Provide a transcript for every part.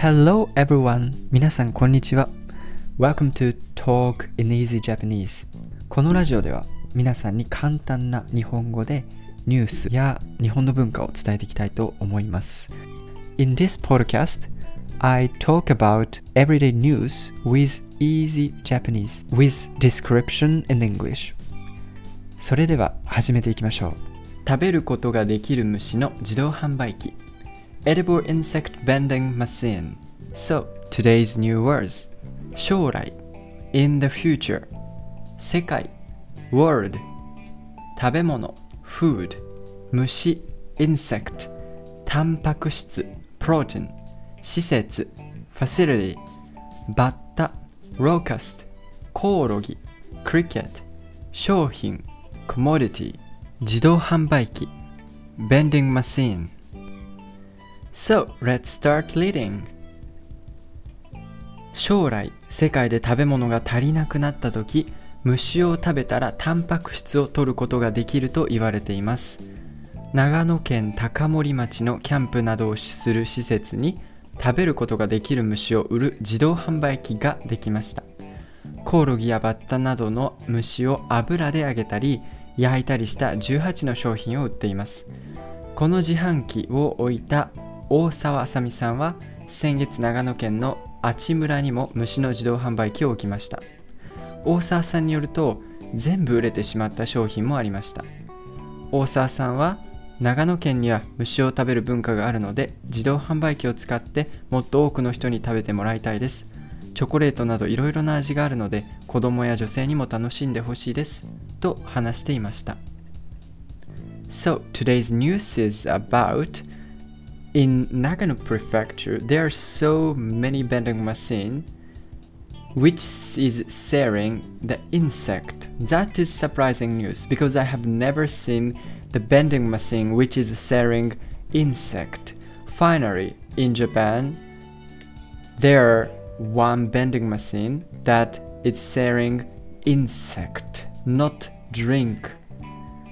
Hello everyone! 皆さんこんにちは。Welcome to Talk in Easy Japanese. このラジオでは皆さんに簡単な日本語でニュースや日本の文化を伝えていきたいと思います。In this podcast, I talk about everyday news with easy Japanese with description in English. それでは始めていきましょう。食べることができる虫の自動販売機。Edible Insect Vending Machine. So, today's new words. 将来 in the future 世界 world 食べ物 food 虫 insect タンパク質 protein 施設 facility バッタ locust コオロギ cricket 商品 commodity 自動販売機 vending machine So, let's start reading. 将来、世界で食べ物が足りなくなった時、虫を食べたらタンパク質を取ることができると言われています。長野県高森町のキャンプなどをする施設に食べることができる虫を売る自動販売機ができました。コオロギやバッタなどの虫を油で揚げたり焼いたりした18の商品を売っています。この自販機を置いた大沢あさみさんは先月長野県の阿智村にも虫の自動販売機を置きました。大沢さんによると全部売れてしまった商品もありました。大沢さんは長野県には虫を食べる文化があるので自動販売機を使ってもっと多くの人に食べてもらいたいです。チョコレートなどいろいろな味があるので子供や女性にも楽しんでほしいです。と話していました。So today's news is about in Nagano Prefecture, there are so many vending machines which is selling the insect. That is surprising news because I have never seen the vending machine which is selling insect. Finally, in Japan, there are one vending machine that is selling insect, not drink.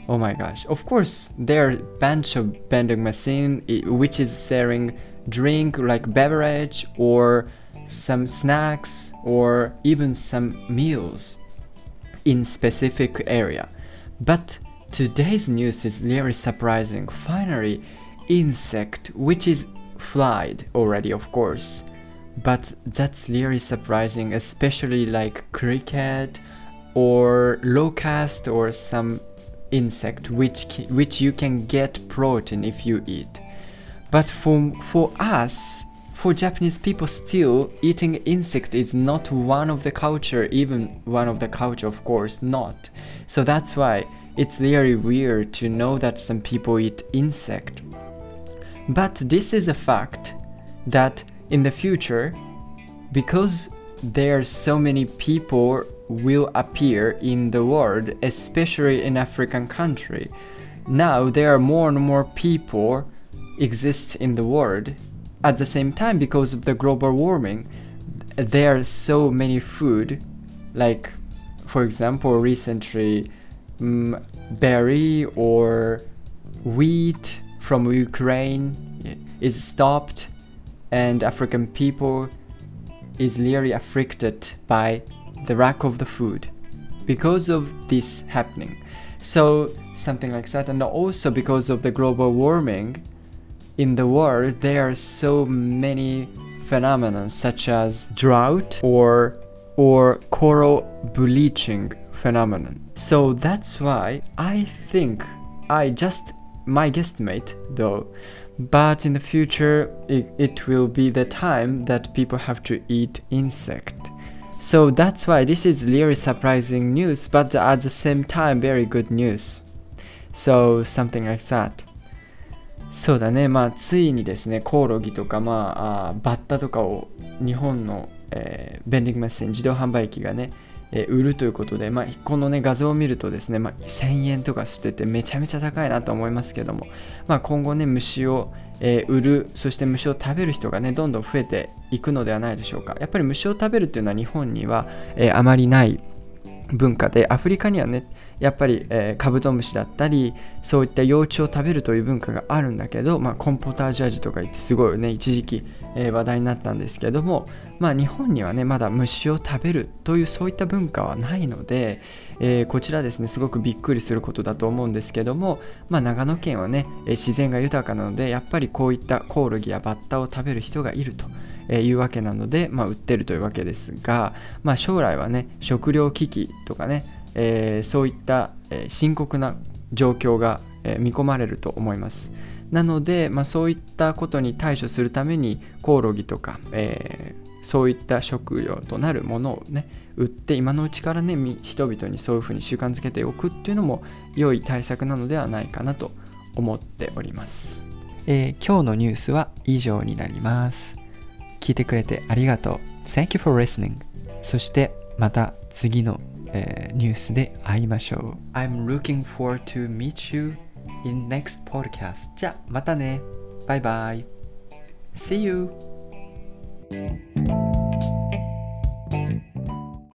Oh my gosh. Of course, there are bunch of vending machine which is selling drink like beverage or some snacks or even some meals in specific area. But today's news is really surprising. Finally, insect which is flied already of course. But that's really surprising, especially like cricket or locust or some insect which which you can get protein if you eat. But for for us for japanese people still eating insect is not one of the culture even one of the culture of course not. So that's why it's really weird to know that some people eat insect. But this is a fact that in the future because there are so many people will appear in the world especially in african country. Now there are more and more people exist in the world at the same time because of the global warming. There are so many food like for example recently mm, berry or wheat from ukraine is stopped and african people is really afflicted by the lack of the food because of this happening. So, something like that, and also because of the global warming in the world, there are so many phenomena such as drought or or coral bleaching phenomenon. So that's why I think I just my guesstimate though but in the future it, it will be the time that people have to eat insect so that's why this is really surprising news but at the same time very good news. So something like that. そうだねまあついにですねコオロギとかまああバッタとかを日本の、えーベンディングマシン自動販売機がね、えー売るということで、まあ、このね画像を見るとですね、まあ、1000円とかしててめちゃめちゃ高いなと思いますけども、まあ、今後ね虫を、えー売るそして虫を食べる人がねどんどん増えていくのではないでしょうか。やっぱり虫を食べるっていうのは日本には、えーあまりない文化でアフリカにはね、やっぱり、えー、カブトムシだったりそういった幼虫を食べるという文化があるんだけど、まあ、コンポタージュ味とか言ってすごいね一時期、えー、話題になったんですけども、まあ、日本にはねまだ虫を食べるというそういった文化はないので、えー、こちらですねすごくびっくりすることだと思うんですけども、まあ、長野県はねえ自然が豊かなのでやっぱりこういったコオロギやバッタを食べる人がいると。えいうわけなので、まあ、売ってるというわけですが、まあ、将来はね食糧危機とかね、えー、そういった、え、深刻な状況が、え、見込まれると思います。なので、まあ、そういったことに対処するためにコオロギとか、えそういった食料となるものをね売って今のうちからね人々にそういうふうに習慣づけておくっていうのも良い対策なのではないかなと思っております、えー、今日のニュースは以上になります。聞いてくれてありがとう。Thank you for listening そしてまた次の、えー、ニュースで会いましょう I'm looking forward to meet you in next podcast じゃあまたねバイバイ See you